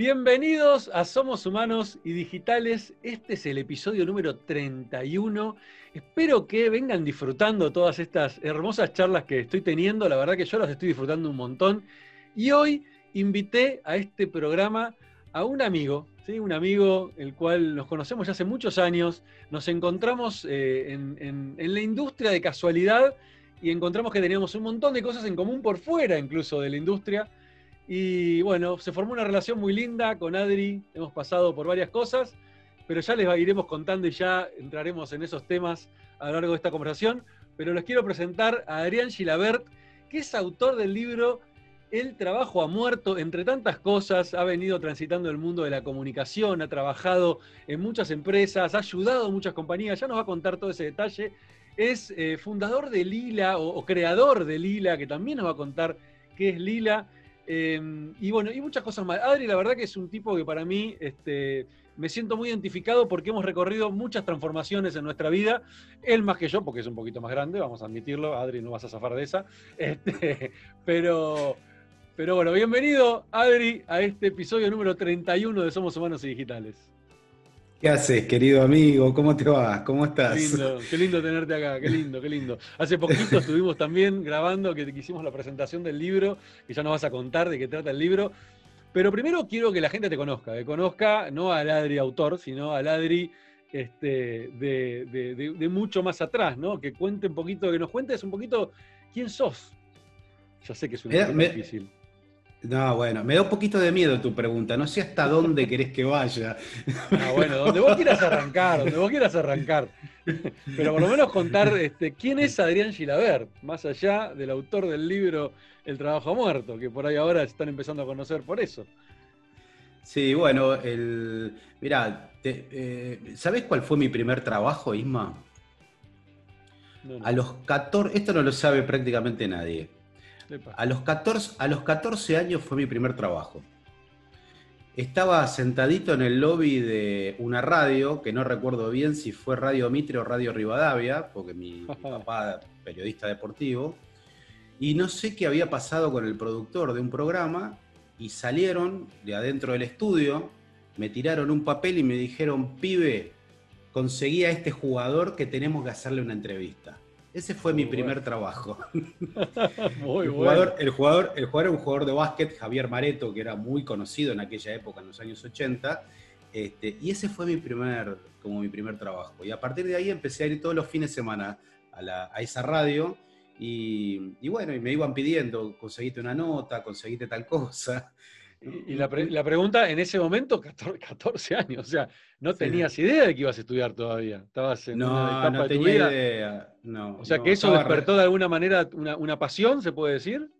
Bienvenidos a Somos Humanos y Digitales. Este es el episodio número 31. Espero que vengan disfrutando todas estas hermosas charlas que estoy teniendo. La verdad que yo las estoy disfrutando un montón. Y hoy invité a este programa a un amigo, ¿sí? un amigo el cual nos conocemos ya hace muchos años. Nos encontramos eh, en la industria de casualidad y encontramos que teníamos un montón de cosas en común por fuera incluso de la industria y bueno, se formó una relación muy linda con Adri, hemos pasado por varias cosas, pero ya les iremos contando y ya entraremos en esos temas a lo largo de esta conversación. Pero les quiero presentar a Adrián Gilabert, que es autor del libro El trabajo ha muerto, entre tantas cosas, ha venido transitando el mundo de la comunicación, ha trabajado en muchas empresas, ha ayudado a muchas compañías, ya nos va a contar todo ese detalle. Es eh, fundador de Lila o, o creador de Lila, que también nos va a contar qué es Lila Em, y bueno, y muchas cosas más. Adri, la verdad que es un tipo que para mí este, me siento muy identificado porque hemos recorrido muchas transformaciones en nuestra vida. Él más que yo, porque es un poquito más grande, vamos a admitirlo. Adri, no vas a zafar de esa. Este, pero, pero bueno, bienvenido, Adri, a este episodio número 31 de Somos Humanos y Digitales. ¿Qué haces, querido amigo? ¿Cómo te va? ¿Cómo estás? Qué lindo, qué lindo tenerte acá, qué lindo, qué lindo. Hace poquito estuvimos también grabando que hicimos la presentación del libro, que ya nos vas a contar de qué trata el libro. Pero primero quiero que la gente te conozca, que conozca no al Adri autor, sino al Adri este, de, mucho más atrás, ¿no? Que cuente un poquito, que nos cuentes un poquito quién sos. Ya sé que es una difícil. No, bueno, me da un poquito de miedo tu pregunta. No sé hasta dónde querés que vaya. Ah, bueno, donde vos quieras arrancar, donde vos quieras arrancar. Pero por lo menos contar este, quién es Adrián Gilabert, más allá del autor del libro El trabajo muerto, que por ahí ahora están empezando a conocer por eso. Sí, bueno, el, mirá, eh, ¿sabés cuál fue mi primer trabajo, Isma? A los 14, esto no lo sabe prácticamente nadie. A los, 14, a los 14 años fue mi primer trabajo. Estaba sentadito en el lobby de una radio, que no recuerdo bien si fue Radio Mitre o Radio Rivadavia, porque mi, mi papá periodista deportivo, y no sé qué había pasado con el productor de un programa, y salieron de adentro del estudio, me tiraron un papel y me dijeron, pibe, conseguí a este jugador que tenemos que hacerle una entrevista. Ese fue mi primer trabajo. muy el, jugador, el, jugador, el jugador era un jugador de básquet, Javier Mareto, que era muy conocido en aquella época, en los años 80. Este, y ese fue mi primer, como mi primer trabajo. Y a partir de ahí empecé a ir todos los fines de semana a, esa radio. Y, y, bueno, y me iban pidiendo, conseguiste una nota, conseguiste tal cosa. Y la, pregunta, en ese momento, 14, años, o sea, no tenías idea de que ibas a estudiar todavía. Estabas en no, una etapa no de tu tenía idea. No, o sea, que eso despertó de alguna manera una, pasión, ¿se puede decir?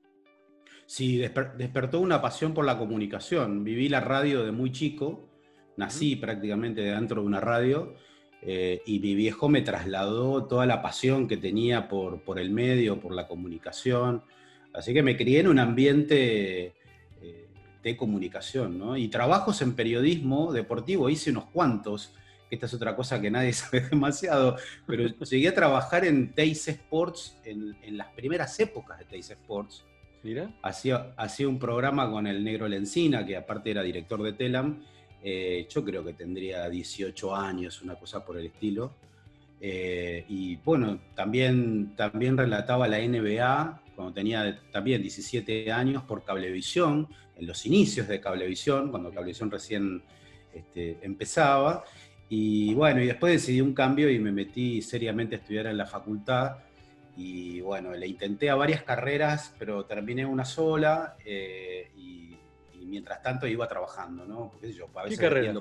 Sí, despertó una pasión por la comunicación. Viví la radio de muy chico, nací prácticamente dentro de una radio. Eh, y mi viejo me trasladó toda la pasión que tenía por, por el medio, por la comunicación. Así que me crié en un ambiente de comunicación, ¿no? Y trabajos en periodismo deportivo, hice unos cuantos, esta es otra cosa que nadie sabe demasiado, pero llegué a trabajar en Teis Sports en, las primeras épocas de Teis Sports. Mira. Hacía, hacía un programa con el Negro Lencina, que aparte era director de Telam, eh, yo creo que tendría 18 años, una cosa por el estilo. Eh, y bueno, también, también relataba la NBA cuando tenía también 17 años por Cablevisión, en los inicios de Cablevisión, cuando Cablevisión recién este, empezaba. Y bueno, y después decidí un cambio y me metí seriamente a estudiar en la facultad. Y bueno, le intenté a varias carreras, pero terminé una sola eh, y, mientras tanto iba trabajando, ¿no? ¿Qué, yo, a carrera?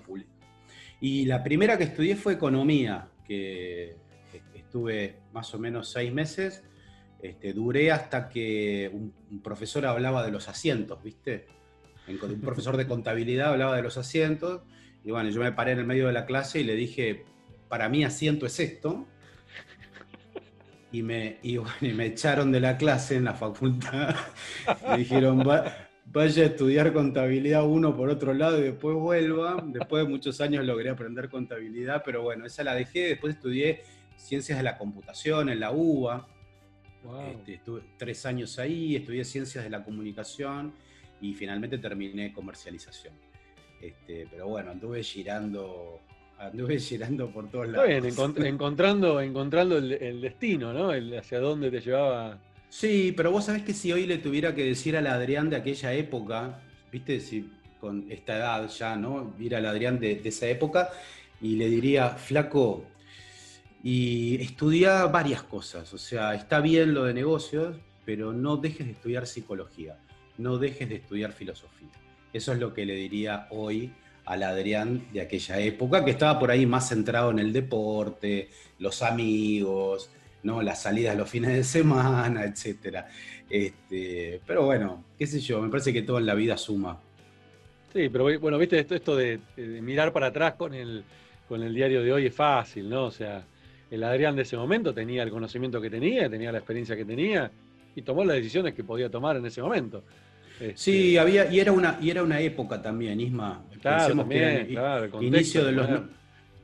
Y la primera que estudié fue economía, que estuve más o menos seis meses. Este, duré hasta que un profesor hablaba de los asientos, ¿viste? Un profesor de contabilidad hablaba de los asientos, y bueno, yo me paré en el medio de la clase y le dije, para mí asiento es esto, y me, me echaron de la clase en la facultad, me dijeron, vaya a estudiar contabilidad uno por otro lado y después vuelva, después de muchos años logré aprender contabilidad, pero bueno, esa la dejé, después estudié ciencias de la computación en la UBA, este, estuve tres años ahí, estudié ciencias de la comunicación, y finalmente terminé comercialización. Este, pero bueno, anduve girando, anduve girando por todos lados. Está encontrando, encontrando el, destino, ¿no? El, hacia dónde te llevaba. Sí, pero vos sabés que si hoy le tuviera que decir al Adrián de aquella época, viste, si con esta edad ya, ¿no? Ir al Adrián de, esa época y le diría, flaco, y estudia varias cosas, o sea, está bien lo de negocios, pero no dejes de estudiar psicología, no dejes de estudiar filosofía. Eso es lo que le diría hoy al Adrián de aquella época, que estaba por ahí más centrado en el deporte, los amigos, ¿no? las salidas los fines de semana, etc. Este, pero bueno, qué sé yo, me parece que todo en la vida suma. Sí, pero bueno, viste, esto, esto de, mirar para atrás con el, con el diario de hoy es fácil, ¿no? O sea, el Adrián de ese momento tenía el conocimiento que tenía, tenía la experiencia que tenía y tomó las decisiones que podía tomar en ese momento. Sí, este, había, y era una, y era una época también, Isma. Claro, también, claro, el inicio de los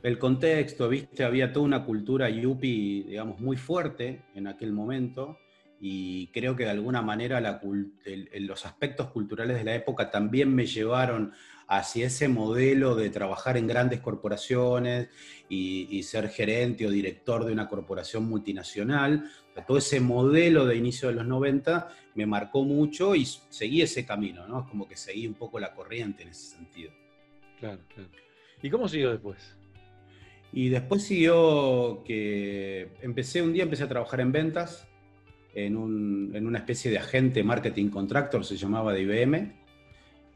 el contexto, viste, había toda una cultura yupi, digamos, muy fuerte en aquel momento y creo que de alguna manera los aspectos culturales de la época también me llevaron hacia ese modelo de trabajar en grandes corporaciones y, ser gerente o director de una corporación multinacional. Todo ese modelo de inicio de los 90 me marcó mucho y seguí ese camino, ¿no? Es como que seguí un poco la corriente en ese sentido. Claro, claro. ¿Y cómo siguió después? Y después siguió que empecé un día, empecé a trabajar en ventas, en, una especie de agente marketing contractor, se llamaba de IBM.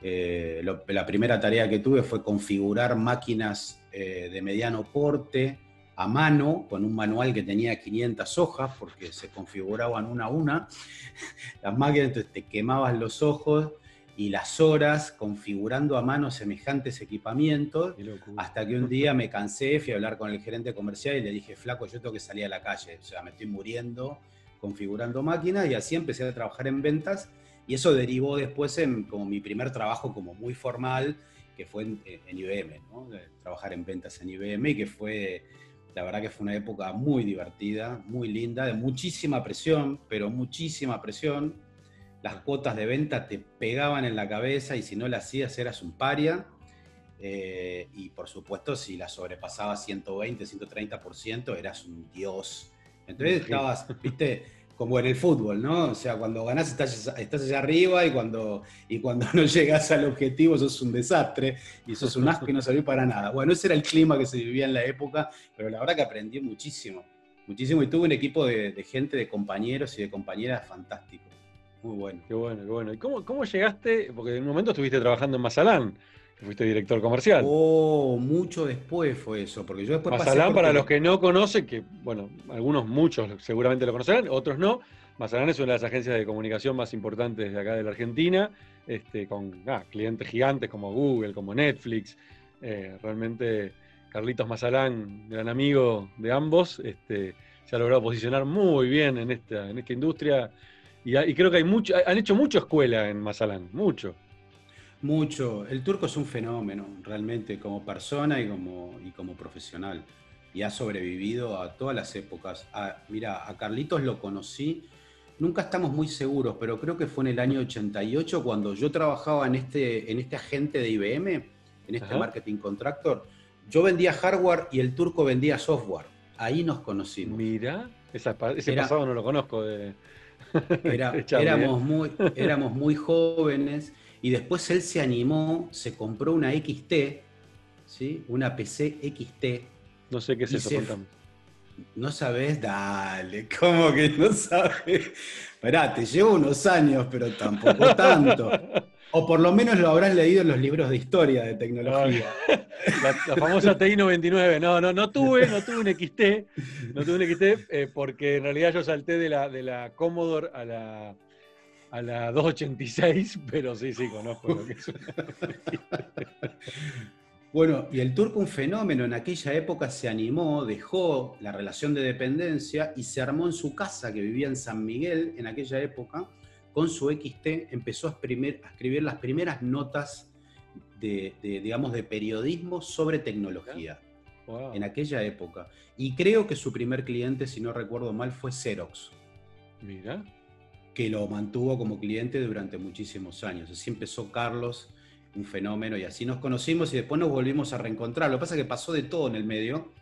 Eh, la primera tarea que tuve fue configurar máquinas eh, de mediano porte a mano, con un manual que tenía 500 hojas, porque se configuraban una a una. Las máquinas, entonces te quemaban los ojos y las horas configurando a mano semejantes equipamientos, hasta que un día me cansé, fui a hablar con el gerente comercial y le dije, flaco, yo tengo que salir a la calle, o sea, me estoy muriendo configurando máquinas y así empecé a trabajar en ventas y eso derivó después en como mi primer trabajo como muy formal, que fue en, IBM, trabajar en ventas en IBM y que fue, la verdad que fue una época muy divertida, muy linda, de muchísima presión, pero muchísima presión. Las cuotas de venta te pegaban en la cabeza y si no las hacías eras un paria. Eh, y por supuesto, si la sobrepasabas 120, 130%, eras un dios entonces estabas, viste, como en el fútbol, ¿no? O sea, cuando ganás estás, estás allá arriba y cuando, y cuando no llegas al objetivo sos un desastre y sos un asco y no salió para nada. Bueno, ese era el clima que se vivía en la época, pero la verdad que aprendí muchísimo, muchísimo y tuve un equipo de, gente, de compañeros y de compañeras fantásticos. Muy bueno. Qué bueno, qué bueno. ¿Y cómo, cómo llegaste? Porque en un momento estuviste trabajando en Mazalán fuiste director comercial. Oh, mucho después fue eso, porque yo después Mazalán, para los que no conocen, que bueno, algunos, muchos seguramente lo conocerán, otros no. Mazalán es una de las agencias de comunicación más importantes de acá de la Argentina, este, con ah, clientes gigantes como Google, como Netflix. Eh, realmente Carlitos Mazalán, gran amigo de ambos, este, se ha logrado posicionar muy bien en esta, en esta industria y, y creo que hay mucho, han hecho mucho escuela en Mazalán, mucho. Mucho. El turco es un fenómeno, realmente, como persona y como, y como profesional. Y ha sobrevivido a todas las épocas. mira, a Carlitos lo conocí, nunca estamos muy seguros, pero creo que fue en el año 88 cuando yo trabajaba en este, en este agente de IBM, en este marketing contractor. Yo vendía hardware y el turco vendía software. Ahí nos conocimos. Mira, ese pasado no lo conozco. éramos, muy, éramos muy jóvenes y después él se animó, se compró una XT, ¿sí? una PC XT. No sé qué es eso, No sabes, dale, ¿cómo que no sabes? Esperá, te llevo unos años, pero tampoco tanto. O por lo menos lo habrás leído en los libros de historia de tecnología. La, famosa TI 99. No, no, no tuve, no tuve un XT. No tuve un XT eh, porque en realidad yo salté de la, de la Commodore a la, a la 286, pero sí, sí, conozco lo que es. Bueno, y el turco un fenómeno, en aquella época se animó, dejó la relación de dependencia y se armó en su casa, que vivía en San Miguel en aquella época, con su XT, empezó a escribir, a escribir las primeras notas de, digamos, de periodismo sobre tecnología. En aquella época. Y creo que su primer cliente, si no recuerdo mal, fue Xerox. Mira que lo mantuvo como cliente durante muchísimos años. Así empezó Carlos un fenómeno y así nos conocimos y después nos volvimos a reencontrar. Lo que pasa es que pasó de todo en el medio,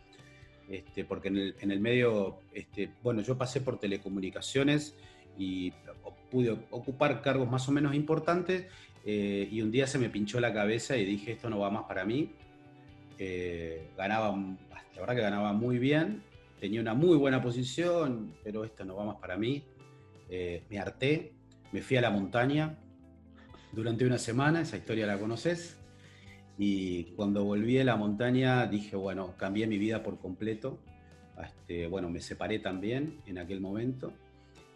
este, porque en el, medio, este, bueno, yo pasé por telecomunicaciones y pude ocupar cargos más o menos importantes eh, y un día se me pinchó la cabeza y dije, esto no va más para mí. Eh, ganaba, la verdad que ganaba muy bien, tenía una muy buena posición, pero esto no va más para mí. Eh, me harté, me fui a la montaña durante una semana, esa historia la conoces, y cuando volví a la montaña dije, bueno, cambié mi vida por completo. Este, bueno, me separé también en aquel momento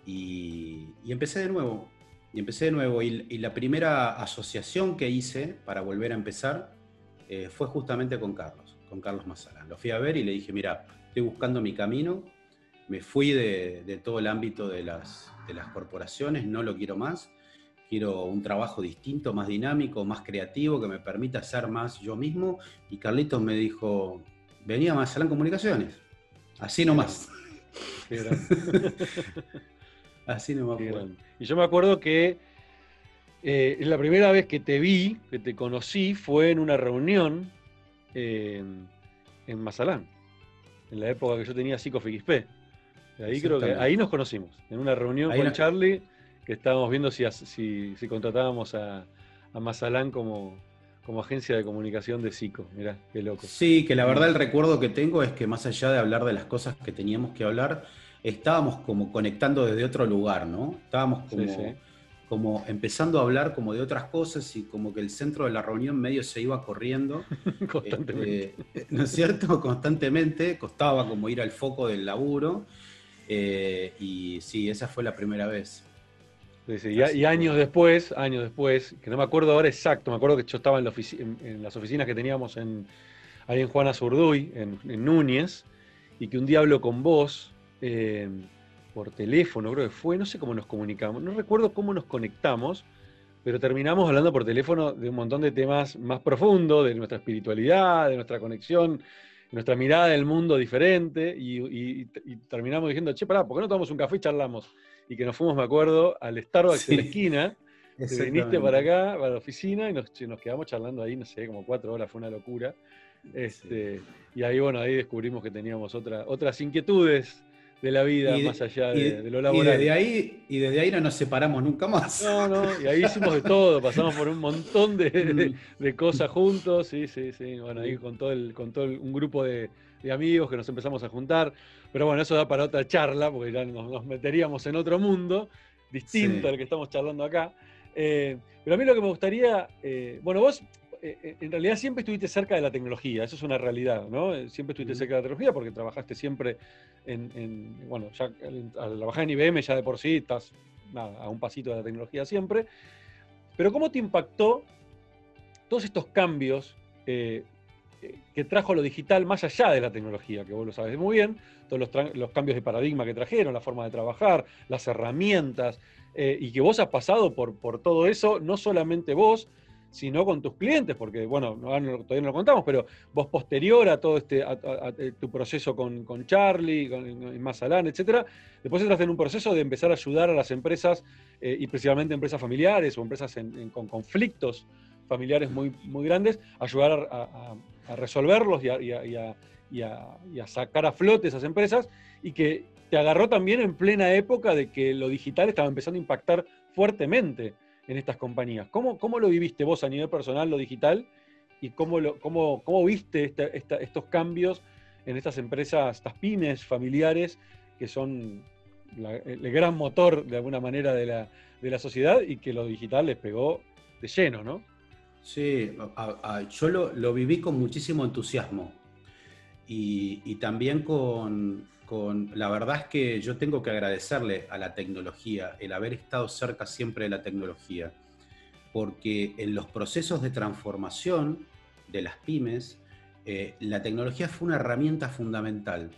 y, empecé de nuevo. Y empecé de nuevo. Y, la primera asociación que hice para volver a empezar eh, fue justamente con Carlos, con Carlos Mazalán. Lo fui a ver y le dije, mira, estoy buscando mi camino. Me fui de, todo el ámbito de las, de las corporaciones, no lo quiero más quiero un trabajo distinto, más dinámico, más creativo, que me permita ser más yo mismo. Y Carlitos me dijo, venía a Mazalán Comunicaciones. Así nomás. Así nomás. Y yo me acuerdo que eh, la primera vez que te vi, que te conocí, fue en una reunión en Mazalán, en la época que yo tenía PsicoFXP. Ahí creo que ahí nos conocimos, en una reunión con Charlie que estábamos viendo si, si, contratábamos a, a Mazalán como, como agencia de comunicación de SICO. Mirá, qué loco. Sí, que la verdad el recuerdo que tengo es que más allá de hablar de las cosas que teníamos que hablar, estábamos como conectando desde otro lugar, ¿no? Estábamos como, como empezando a hablar como de otras cosas y como que el centro de la reunión medio se iba corriendo. Constantemente. Este, ¿No es cierto? Constantemente, costaba como ir al foco del laburo. Eh, y sí, esa fue la primera vez. Y, años después, años después, que no me acuerdo ahora exacto, me acuerdo que yo estaba en, las oficinas que teníamos en, ahí en Juana Zurduy, en, Núñez, y que un día hablo con vos eh, por teléfono, creo que fue, no sé cómo nos comunicamos, no recuerdo cómo nos conectamos, pero terminamos hablando por teléfono de un montón de temas más profundos, de nuestra espiritualidad, de nuestra conexión, nuestra mirada del mundo diferente, y, terminamos diciendo, che, pará, ¿por qué no tomamos un café y charlamos? y que nos fuimos, me acuerdo, al Starbucks de la esquina. Te viniste para acá, para la oficina, y nos, quedamos charlando ahí, no sé, como cuatro horas, fue una locura. Este, Y ahí, bueno, ahí descubrimos que teníamos otra, otras inquietudes de la vida más allá de, lo laboral. Y desde, ahí, y desde ahí no nos separamos nunca más. No, no, y ahí hicimos de todo, pasamos por un montón de, mm. cosas juntos, sí, sí, sí. Bueno, ahí con todo, el, con todo un grupo de, amigos que nos empezamos a juntar. Pero bueno, eso da para otra charla, porque ya nos, meteríamos en otro mundo, distinto al que estamos charlando acá. Eh, pero a mí lo que me gustaría, eh, bueno, vos en realidad siempre estuviste cerca de la tecnología, eso es una realidad, ¿no? Siempre estuviste cerca de la tecnología porque trabajaste siempre en, bueno, ya al trabajar en IBM ya de por sí estás a un pasito de la tecnología siempre. Pero ¿cómo te impactó todos estos cambios que trajo lo digital más allá de la tecnología, que vos lo sabes muy bien, todos los, cambios de paradigma que trajeron, la forma de trabajar, las herramientas, eh, y que vos has pasado por, por todo eso, no solamente vos, sino con tus clientes, porque, bueno, todavía no lo contamos, pero vos posterior a todo este, tu proceso con, Charlie, con, Mazalán, etcétera, después entras en un proceso de empezar a ayudar a las empresas, eh, y principalmente empresas familiares o empresas con conflictos familiares muy, muy grandes, ayudar a, resolverlos y a, sacar a flote esas empresas y que te agarró también en plena época de que lo digital estaba empezando a impactar fuertemente en estas compañías. ¿Cómo, cómo lo viviste vos a nivel personal, lo digital? ¿Y cómo, lo, cómo, cómo viste estos cambios en estas empresas, estas pymes familiares, que son el gran motor de alguna manera de la, de la sociedad y que lo digital les pegó de lleno, ¿no? Sí, yo lo, viví con muchísimo entusiasmo y, también con, la verdad es que yo tengo que agradecerle a la tecnología, el haber estado cerca siempre de la tecnología, porque en los procesos de transformación de las pymes, eh, la tecnología fue una herramienta fundamental,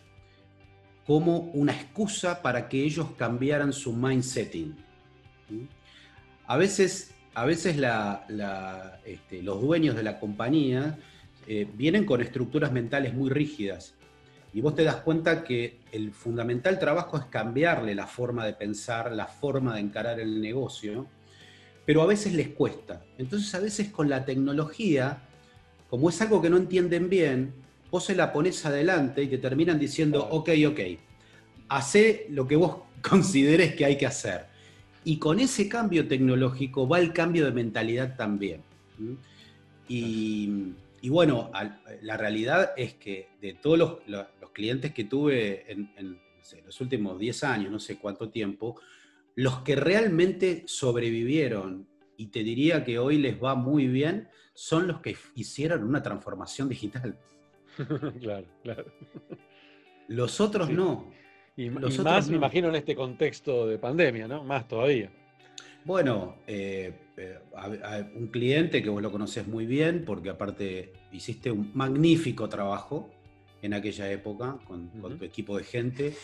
como una excusa para que ellos cambiaran su mindsetting. A veces a veces este, los dueños de la compañía eh, vienen con estructuras mentales muy rígidas y vos te das cuenta que el fundamental trabajo es cambiarle la forma de pensar, la forma de encarar el negocio, pero a veces les cuesta. Entonces a veces con la tecnología, como es algo que no entienden bien, vos se la pones adelante y te terminan diciendo, ok, ok, hace lo que vos consideres que hay que hacer. Y con ese cambio tecnológico va el cambio de mentalidad también. Y, bueno, la realidad es que de todos los, clientes que tuve en, los últimos 10 años, no sé cuánto tiempo, los que realmente sobrevivieron y te diría que hoy les va muy bien, son los que hicieron una transformación digital. claro, claro. Los otros no. Y, más, me imagino, en este contexto de pandemia, ¿no? Más todavía. Bueno, eh, eh, un cliente que vos lo conoces muy bien, porque aparte hiciste un magnífico trabajo en aquella época con, tu equipo de gente,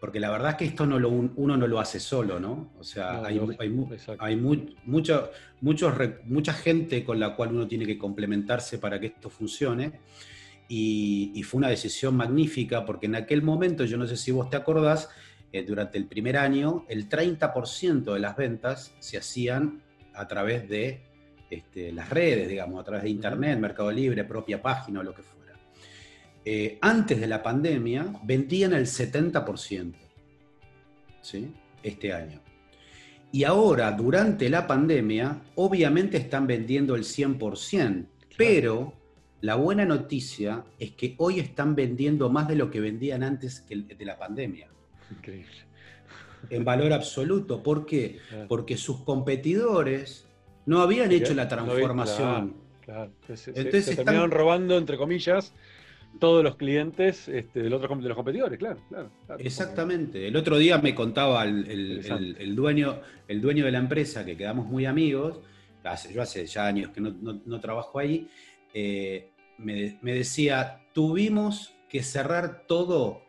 porque la verdad es que esto no lo, uno no lo hace solo, ¿no? O sea, hay, hay, mucha, mucha gente con la cual uno tiene que complementarse para que esto funcione. Y, fue una decisión magnífica porque en aquel momento, yo no sé si vos te acordás, eh, durante el primer año, el 30% de las ventas se hacían a través de este, las redes, digamos, a través de Internet, Mercado Libre, propia página o lo que fuera. Eh, antes de la pandemia, vendían el 70%, ¿sí? Este año. Y ahora, durante la pandemia, obviamente están vendiendo el 100%, pero la buena noticia es que hoy están vendiendo más de lo que vendían antes de la pandemia. Increíble. En valor absoluto. ¿Por qué? Porque sus competidores no habían hecho la transformación. claro, Entonces, se, terminaron robando, entre comillas, todos los clientes este, del otro, de los competidores, claro, Exactamente. El otro día me contaba el, dueño, el dueño de la empresa, que quedamos muy amigos, yo hace ya años que no, trabajo ahí, eh, me, decía, tuvimos que cerrar todo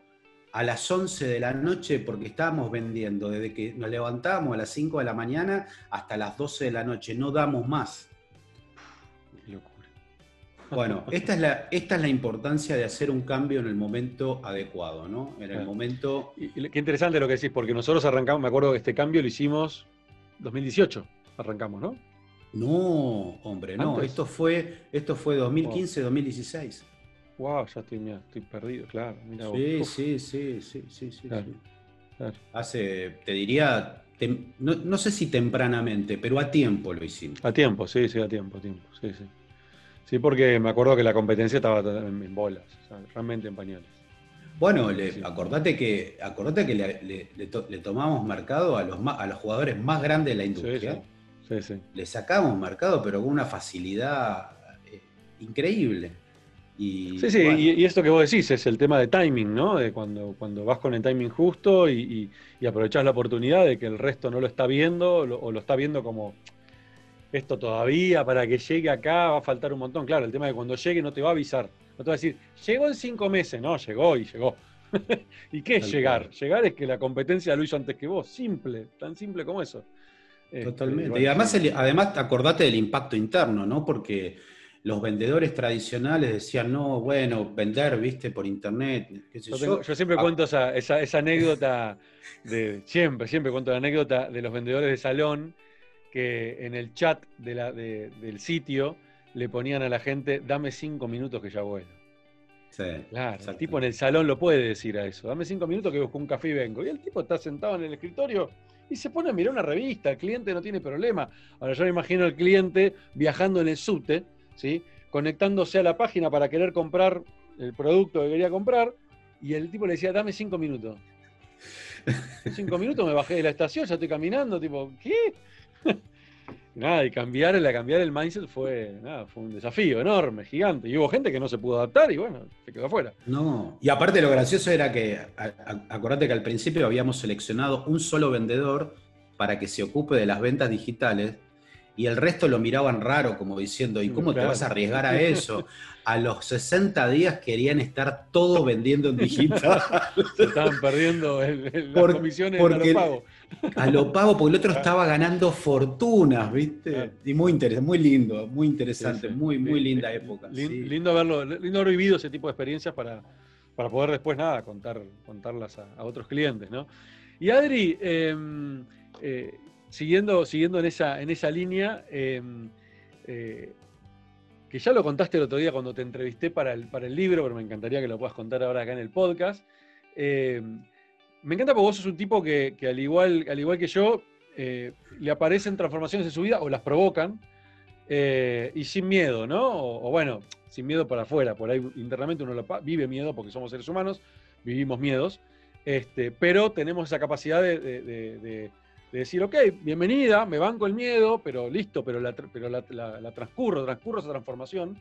a las 11 de la noche porque estábamos vendiendo desde que nos levantábamos a las 5 de la mañana hasta las 12 de la noche, no damos más. Qué locura. Bueno, esta es, la, esta es la importancia de hacer un cambio en el momento adecuado, ¿no? En el momento... qué interesante lo que decís, porque nosotros arrancamos, me acuerdo que este cambio lo hicimos 2018, arrancamos, ¿no? No, hombre, no. Esto fue, esto fue 2015, 2016. Wow, ya estoy, estoy perdido, claro. sí, sí, sí, sí, sí, sí, Hace, te diría, no, sé si tempranamente, pero a tiempo lo hicimos. A tiempo, sí, sí, a tiempo, a tiempo. Sí, sí. Sí, porque me acuerdo que la competencia estaba en, bolas, realmente en pañales. Bueno, acordate que, acordate que le, tomamos mercado a los, a los jugadores más grandes de la industria. Le sacamos mercado, pero con una facilidad eh, increíble. Y, sí, sí, y, esto que vos decís es el tema de timing, ¿no? De cuando, cuando vas con el timing justo y, y aprovechás la oportunidad de que el resto no lo está viendo o lo está viendo como esto todavía para que llegue acá va a faltar un montón. Claro, el tema de cuando llegue no te va a avisar, no te va a decir, llegó en cinco meses, no, llegó y llegó. ¿Y qué es llegar? Llegar es que la competencia lo hizo antes que vos, simple, tan simple como eso. Este, Totalmente. y además, además acordate del impacto interno, ¿no? Porque los vendedores tradicionales decían, no, bueno, vender, viste, por internet. yo, siempre ah. cuento esa, esa, anécdota, de, siempre, siempre cuento la anécdota de los vendedores de salón que en el chat de la, del sitio le ponían a la gente, dame cinco minutos que ya vuelvo. Sí, claro, el tipo en el salón lo puede decir a eso, dame cinco minutos que busco un café y vengo. Y el tipo está sentado en el escritorio y se pone a mirar una revista, el cliente no tiene problema. Ahora yo me imagino al cliente viajando en el subte, ¿sí? conectándose a la página para querer comprar el producto que quería comprar, y el tipo le decía, dame cinco minutos. cinco minutos me bajé de la estación, ya estoy caminando, tipo, ¿qué? nada, y cambiar, cambiar el mindset fue, fue un desafío enorme, gigante. Y hubo gente que no se pudo adaptar y bueno, se quedó afuera. No, y aparte lo gracioso era que, acordate que al principio habíamos seleccionado un solo vendedor para que se ocupe de las ventas digitales y el resto lo miraban raro, como diciendo, ¿y cómo te vas a arriesgar a eso? A los 60 días querían estar todos vendiendo en digital. Se estaban perdiendo el, las comisiones a lo pago. A lo pago, porque el otro estaba ganando fortunas, ¿viste? Y muy interesante, muy lindo, muy interesante, muy, muy linda época. Lindo, haberlo, lindo haber vivido ese tipo de experiencias para, para poder después, nada, contar, contarlas a, otros clientes, ¿no? Y Adri, em, eh, siguiendo, siguiendo en, esa, en esa línea, em, eh, que ya lo contaste el otro día cuando te entrevisté para el, para el libro, pero me encantaría que lo puedas contar ahora acá en el podcast. Em, me encanta porque vos sos un tipo que, al, igual, al igual que yo, eh, le aparecen transformaciones en su vida o las provocan, eh, y sin miedo, ¿no? O, bueno, sin miedo para afuera, por ahí internamente uno vive miedo porque somos seres humanos, vivimos miedos, este, pero tenemos esa capacidad de decir, ok, bienvenida, me banco el miedo, pero listo, pero la, pero la, transcurro, transcurro esa transformación.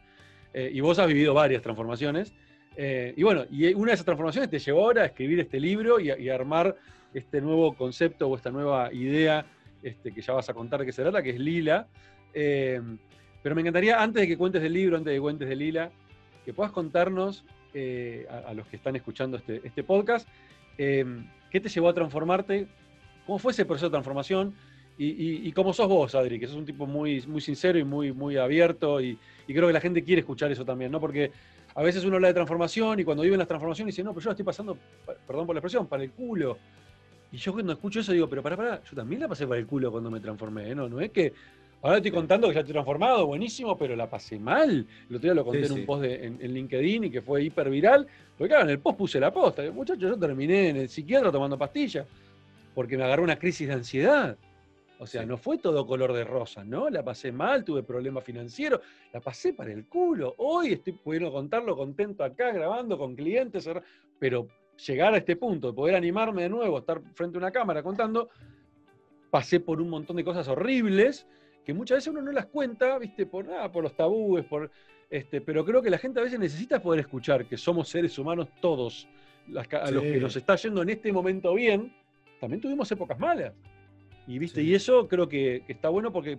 Eh, y vos has vivido varias transformaciones. Eh, y bueno, y una de esas transformaciones te llevó ahora a escribir este libro y, a, armar este nuevo concepto o esta nueva idea este, que ya vas a contar de qué se trata, que es Lila. Eh, pero me encantaría, antes de que cuentes del libro, antes de que cuentes de Lila, que puedas contarnos a, los que están escuchando este, este podcast, qué te llevó a transformarte, ¿Cómo fue ese proceso de transformación? Y, cómo sos vos, Adri, que sos un tipo muy, muy sincero y muy, muy abierto, y, creo que la gente quiere escuchar eso también, ¿no? Porque a veces uno habla de transformación y cuando vive las transformaciones dice, no, pero yo la estoy pasando, perdón por la expresión, para el culo. Y yo cuando escucho eso digo, pero para, para, yo también la pasé para el culo cuando me transformé, ¿eh? ¿no? No es que ahora estoy contando que ya estoy transformado, buenísimo, pero la pasé mal. El otro día lo conté en un post en, en, LinkedIn y que fue hiper viral, porque claro, en el post puse la posta. Muchachos, yo terminé en el psiquiatra tomando pastillas porque me agarró una crisis de ansiedad. O sea, no fue todo color de rosa, ¿no? La pasé mal, tuve problemas financieros, la pasé para el culo. Hoy estoy pudiendo contarlo contento acá, grabando con clientes, pero llegar a este punto, de poder animarme de nuevo, estar frente a una cámara contando, pasé por un montón de cosas horribles que muchas veces uno no las cuenta, ¿viste? Por nada, por los tabúes, por. Este, pero creo que la gente a veces necesita poder escuchar que somos seres humanos todos, a los que nos está yendo en este momento bien, también tuvimos épocas malas. Y, ¿viste? y eso creo que, está bueno porque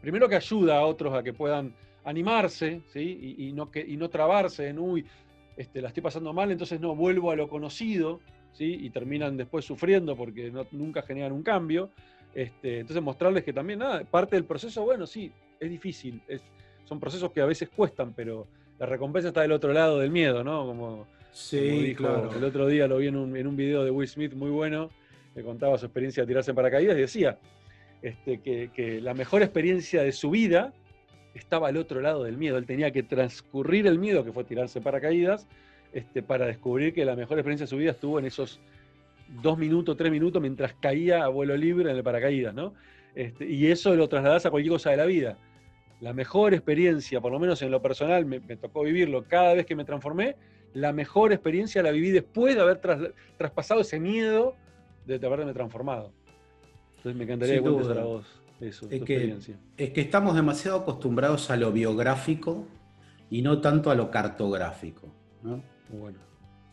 primero que ayuda a otros a que puedan animarse ¿sí? y, no, que, y no trabarse en, uy, este, la estoy pasando mal, entonces no vuelvo a lo conocido, ¿sí? y terminan después sufriendo porque nunca generan un cambio. Este, entonces mostrarles que también, nada, parte del proceso, bueno, sí, es difícil, es, son procesos que a veces cuestan, pero la recompensa está del otro lado del miedo, ¿no? Como, sí, claro. el otro día lo vi en un, en un video de Will Smith muy bueno, que contaba su experiencia de tirarse en paracaídas y decía este, que, la mejor experiencia de su vida estaba al otro lado del miedo. Él tenía que transcurrir el miedo que fue tirarse en paracaídas este, para descubrir que la mejor experiencia de su vida estuvo en esos dos minutos, tres minutos mientras caía a vuelo libre en el paracaídas, ¿no? Este, y eso lo trasladás a cualquier cosa de la vida. La mejor experiencia, por lo menos en lo personal, me, tocó vivirlo cada vez que me transformé, la mejor experiencia la viví después de haber traspasado ese miedo de haberme transformado. Entonces me encantaría que a vos eso, es que, Es que estamos demasiado acostumbrados a lo biográfico y no tanto a lo cartográfico. Bueno.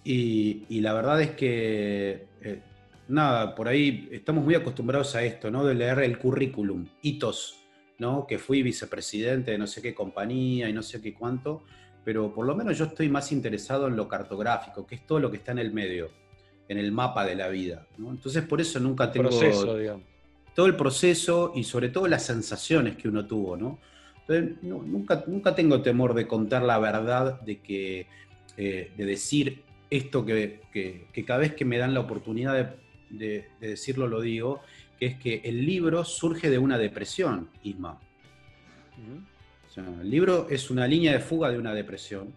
Y, la verdad es que, eh, nada, por ahí estamos muy acostumbrados a esto, ¿no? De leer el currículum, hitos, ¿no? Que fui vicepresidente de no sé qué compañía y no sé qué cuánto, pero por lo menos yo estoy más interesado en lo cartográfico, que es todo lo que está en el medio en el mapa de la vida. Entonces por eso nunca tengo todo el proceso y sobre todo las sensaciones que uno tuvo. ¿no? Entonces, nunca, nunca tengo temor de contar la verdad, de, que, eh, de decir esto que, cada vez que me dan la oportunidad de, decirlo lo digo, que es que el libro surge de una depresión, Isma. el libro es una línea de fuga de una depresión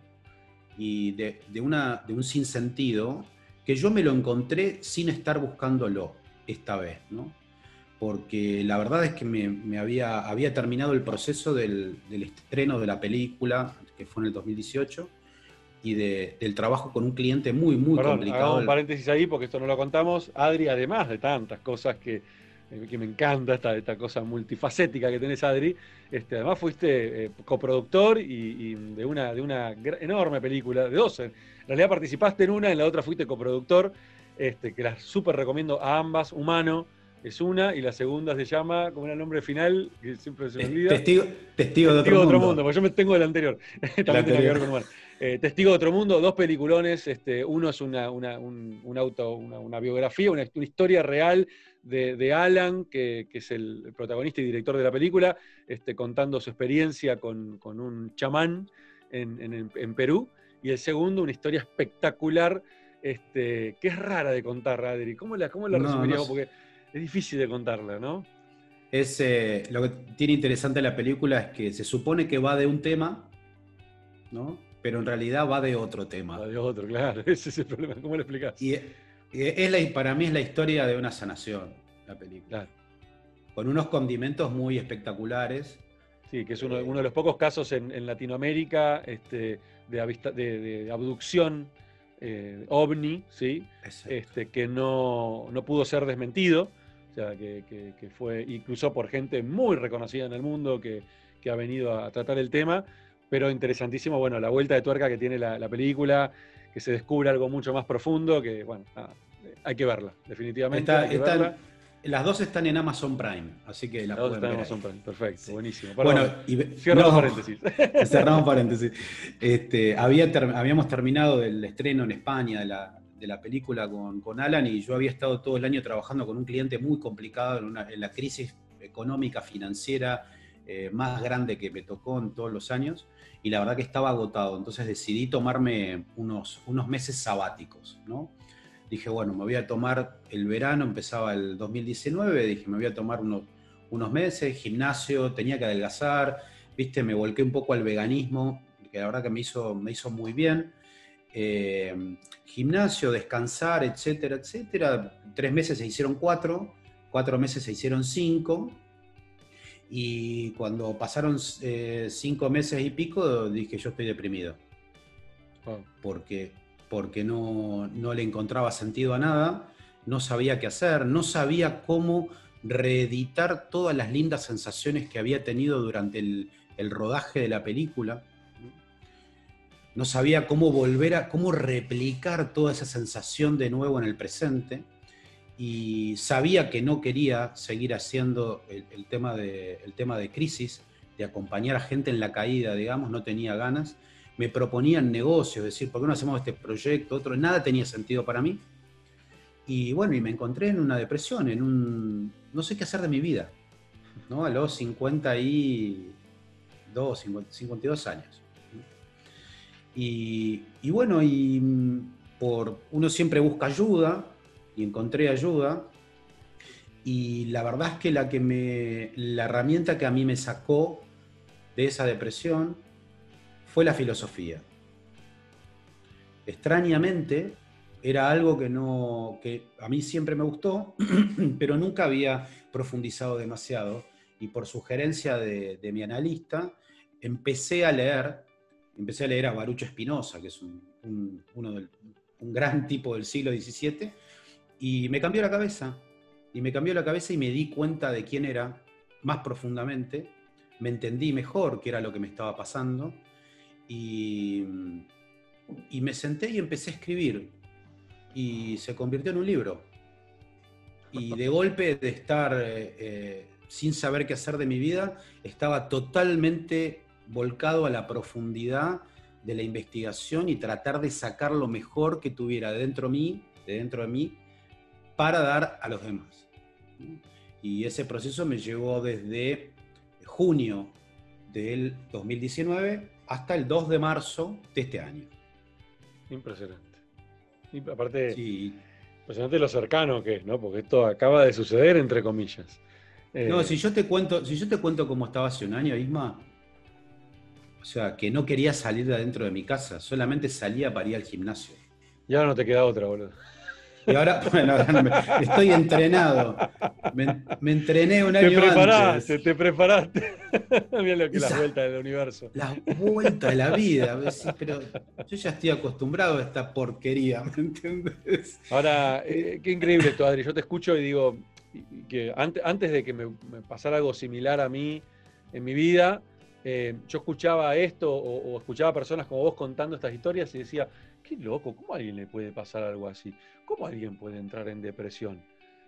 y de, una, de un sinsentido que yo me lo encontré sin estar buscándolo esta vez, ¿no? Porque la verdad es que me, había, había terminado el proceso del, estreno de la película, que fue en el 2018, y del trabajo con un cliente muy, muy complicado. Hagamos un paréntesis ahí porque esto no lo contamos. Adri, además de tantas cosas que, eh, que me encanta, esta, esta cosa multifacética que tenés, Adri, este, además fuiste eh, coproductor y, de, una, de una enorme película, de dos en realidad participaste en una, en la otra fuiste coproductor, este, que las súper recomiendo a ambas. Humano es una, y la segunda se llama, ¿cómo era el nombre final? Que siempre se me olvida. Testigo, testigo, de, otro, mundo. mundo. porque yo me tengo del anterior. También que ver con eh, Testigo de otro mundo, dos peliculones. Este, uno es una, un, auto, una, biografía, una, historia real de, Alan, que, es el protagonista y director de la película, este, contando su experiencia con, un chamán en, en Perú y el segundo, una historia espectacular, este, que es rara de contar, Adri. ¿Cómo la, cómo la? Porque es difícil de contarla, ¿no? Es, eh, lo que tiene interesante la película es que se supone que va de un tema, ¿no? Pero en realidad va de otro tema. Va de otro, claro. Ese es el problema. ¿Cómo lo explicás? Y, es la, para mí es la historia de una sanación, la película. Con unos condimentos muy espectaculares. Sí, que es uno, de los pocos casos en, Latinoamérica este, de, abducción eh, ovni, ¿sí? Este, que no, no pudo ser desmentido que, fue incluso por gente muy reconocida en el mundo que, ha venido a tratar el tema, pero interesantísimo, bueno, la vuelta de tuerca que tiene la, película, que se descubre algo mucho más profundo, que bueno, hay que verla, definitivamente. Las dos están en Amazon Prime, así que las, dos están en Amazon Prime, perfecto, buenísimo. bueno, y, cerramos paréntesis. Cerramos paréntesis. Este, habíamos terminado el estreno en España de la, de la película con, con, Alan y yo había estado todo el año trabajando con un cliente muy complicado en, la crisis económica, financiera eh, más grande que me tocó en todos los años y la verdad que estaba agotado. Entonces decidí tomarme unos, unos meses sabáticos, ¿no? Dije, bueno, me voy a tomar el verano, empezaba el 2019, dije, me voy a tomar unos, unos meses, gimnasio, tenía que adelgazar, viste, me volqué un poco al veganismo, que la verdad que me hizo, me hizo muy bien. Eh, gimnasio, descansar, etcétera, etcétera. Tres meses se hicieron cuatro, cuatro meses se hicieron cinco. Y cuando pasaron eh, cinco meses y pico, dije yo estoy deprimido. Porque, porque no, no le encontraba sentido a nada, no sabía qué hacer, no sabía cómo reeditar todas las lindas sensaciones que había tenido durante el, el rodaje de la película no sabía cómo volver a, cómo replicar toda esa sensación de nuevo en el presente y sabía que no quería seguir haciendo el, tema, de, tema de crisis, de acompañar a gente en la caída, digamos, no tenía ganas. Me proponían negocios, decir, ¿por qué no hacemos este proyecto? Otro, nada tenía sentido para mí. Y bueno, y me encontré en una depresión, en un, no sé qué hacer de mi vida, ¿no? A los 52, 52 años. Y, bueno, y mm, por, uno siempre busca ayuda, y encontré ayuda, y la verdad es que la, que me, la herramienta que a mí me sacó de esa depresión fue la filosofía. Extrañamente, era algo que, no, que a mí siempre me gustó, pero nunca había profundizado demasiado. Y por sugerencia de, mi analista, empecé a leer empecé a leer a Barucho Espinosa, que es un, un gran tipo del siglo XVII, y me cambió la cabeza. Y me cambió la cabeza y me di cuenta de quién era más profundamente, me entendí mejor qué era lo que me estaba pasando, y, y me senté y empecé a escribir, y se convirtió en un libro. Y de golpe de estar eh, eh, sin saber qué hacer de mi vida, estaba totalmente volcado a la profundidad de la investigación y tratar de sacar lo mejor que tuviera dentro de mí, de dentro de mí, para dar a los demás. Y ese proceso me llevó desde junio del 2019 hasta el 2 de marzo de este año. Impresionante. Y aparte, impresionante lo cercano que es, ¿no? Porque esto acaba de suceder, entre comillas. No, eh, si yo te cuento, si yo te cuento cómo estaba hace un año, Isma, o sea, que no quería salir de adentro de mi casa, solamente salía para ir al gimnasio. Y ahora no te queda otra, boludo. Y ahora, bueno, estoy entrenado. Me, entrené un año te preparaste, Te preparaste, Mira lo que es la vuelta del universo. La vuelta de la vida. Pero yo ya estoy acostumbrado a esta porquería, ¿me entiendes? Ahora, eh, qué increíble esto, Adri. Yo te escucho y digo que antes, antes de que me pasara algo similar a mí en mi vida, eh, yo escuchaba esto o, escuchaba personas como vos contando estas historias y decía, qué loco, ¿cómo a alguien le puede pasar algo así? ¿Cómo alguien puede entrar en depresión?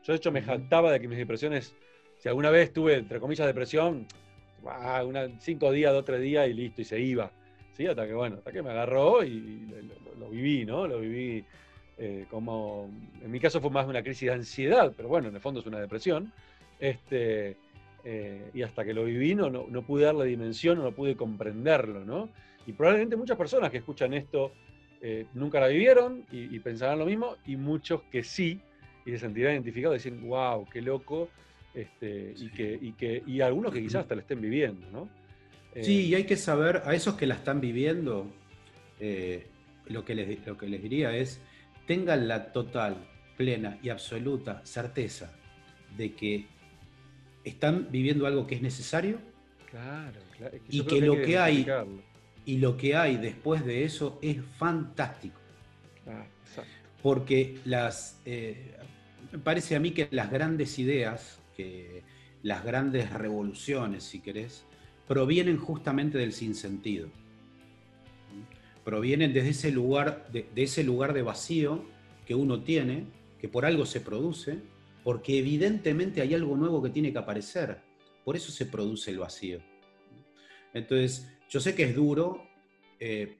Yo de hecho me jactaba de que mis depresiones, si alguna vez tuve, entre comillas, depresión, cinco días, dos, tres días y listo, y se iba. ¿sí? Hasta que, bueno, hasta que me agarró y lo, viví, ¿no? Lo viví eh, como, en mi caso fue más una crisis de ansiedad, pero bueno, en el fondo es una depresión. Este, eh, y hasta que lo viví no, no, pude darle dimensión, no pude comprenderlo, ¿no? Y probablemente muchas personas que escuchan esto eh, nunca la vivieron y, pensarán lo mismo, y muchos que sí, y se sentirán identificados, decir, wow, qué loco, Este, y, que, y, que, y algunos que quizás hasta la estén viviendo, ¿no? Sí, y hay que saber, a esos que la están viviendo, lo, que les, lo que les diría es, tengan la total, plena y absoluta certeza de que están viviendo algo que es necesario claro, claro. y que, lo que, hay y lo que hay después de eso es fantástico. Porque las eh, parece a mí que las grandes ideas, que las grandes revoluciones, si querés, provienen justamente del sinsentido. Provienen desde ese lugar, de ese lugar de vacío que uno tiene, que por algo se produce, porque evidentemente hay algo nuevo que tiene que aparecer. Por eso se produce el vacío. Entonces, yo sé que es duro, eh,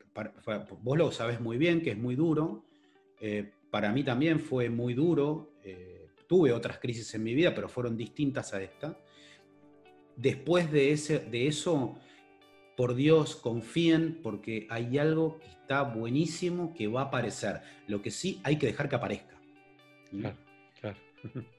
vos lo sabes muy bien que es muy duro, eh, para mí también fue muy duro, eh, tuve otras crisis en mi vida, pero fueron distintas a esta. Después de, ese, de eso, por Dios, confíen porque hay algo que está buenísimo que va a aparecer. Lo que sí hay que dejar que aparezca.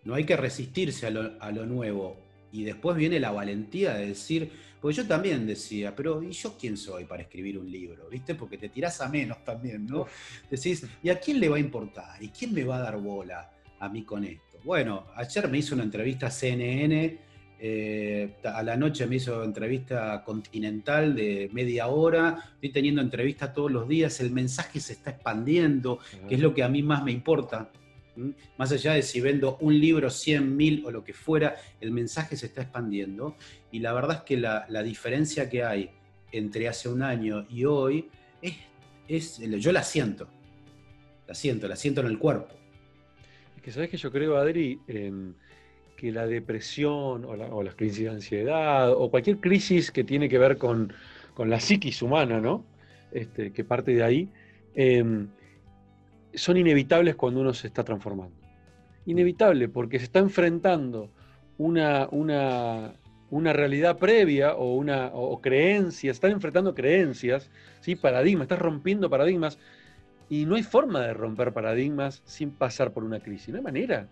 No hay que resistirse a lo, nuevo. Y después viene la valentía de decir, porque yo también decía, pero ¿y yo quién soy para escribir un libro? ¿Viste? Porque te tirás a menos también, ¿no? Decís, ¿y a quién le va a importar? ¿Y quién me va a dar bola a mí con esto? Bueno, ayer me hizo una entrevista a CNN, eh, a la noche me hizo entrevista continental de media hora, estoy teniendo entrevistas todos los días, el mensaje se está expandiendo, que es lo que a mí más me importa. Más allá de si vendo un libro, 100 mil o lo que fuera, el mensaje se está expandiendo. Y la verdad es que la, diferencia que hay entre hace un año y hoy es, es, yo la siento. La siento, la siento en el cuerpo. Es que sabes que yo creo, Adri, que la depresión o, las crisis de ansiedad o cualquier crisis que tiene que ver con, la psiquis humana, ¿no? Este, que parte de ahí, em, son inevitables cuando uno se está transformando. Inevitable porque se está enfrentando una, una, una realidad previa o, una, o creencias, están enfrentando creencias, ¿sí? paradigmas, estás rompiendo paradigmas y no hay forma de romper paradigmas sin pasar por una crisis, no hay manera,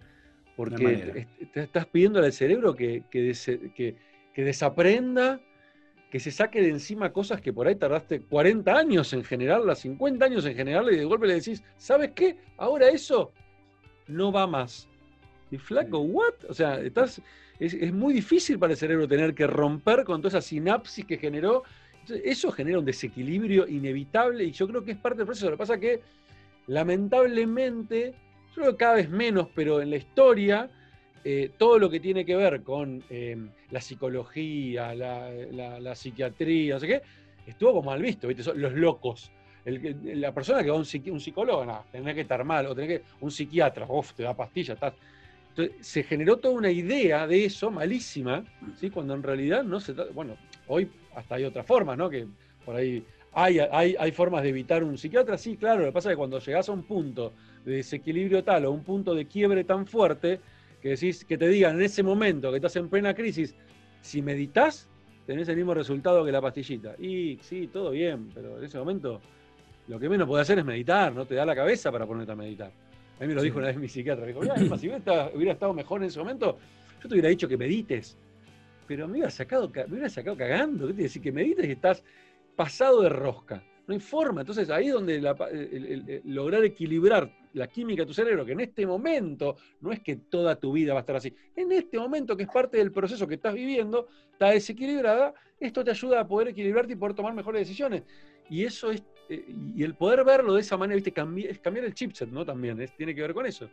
porque te estás pidiendo al cerebro que, que, que, que desaprenda que se saque de encima cosas que por ahí tardaste 40 años en generarlas, 50 años en generarlas, y de golpe le decís, ¿sabes qué? Ahora eso no va más. Y flaco, ¿what? O sea, estás, es, muy difícil para el cerebro tener que romper con toda esa sinapsis que generó. eso genera un desequilibrio inevitable y yo creo que es parte del proceso. Lo que pasa es que, lamentablemente, yo creo que cada vez menos, pero en la historia, eh, todo lo que tiene que ver con em, la psicología, la, psiquiatría, no sé qué, estuvo como mal visto, ¿viste? los locos. la persona que va a un, psicólogo, no, tenés que estar mal, o tenés que un psiquiatra, uff, te da pastilla, estás. Entonces, se generó toda una idea de eso malísima, ¿sí? cuando en realidad no se trata. Bueno, hoy hasta hay otra forma, ¿no? Que por ahí hay, hay, hay, formas de evitar un psiquiatra, sí, claro. Lo que pasa es que cuando llegás a un punto de desequilibrio tal o un punto de quiebre tan fuerte, que decís, que te digan en ese momento que estás en plena crisis, si meditas, tenés el mismo resultado que la pastillita. Y sí, todo bien, pero en ese momento lo que menos puede hacer es meditar, no te da la cabeza para ponerte a meditar. A mí me lo dijo una vez mi psiquiatra, me dijo, si hubiera estado, mejor en ese momento, yo te hubiera dicho que medites. Pero me hubiera sacado, me hubiera sacado cagando, ¿qué te decir? Que medites y estás pasado de rosca. No hay forma. Entonces ahí es donde lograr equilibrar la química de tu cerebro, que en este momento no es que toda tu vida va a estar así. En este momento, que es parte del proceso que estás viviendo, está desequilibrada, esto te ayuda a poder equilibrarte y poder tomar mejores decisiones. Y eso es, eh, y el poder verlo de esa manera, ¿viste? Es cambiar el chipset, ¿no? También tiene que ver con eso.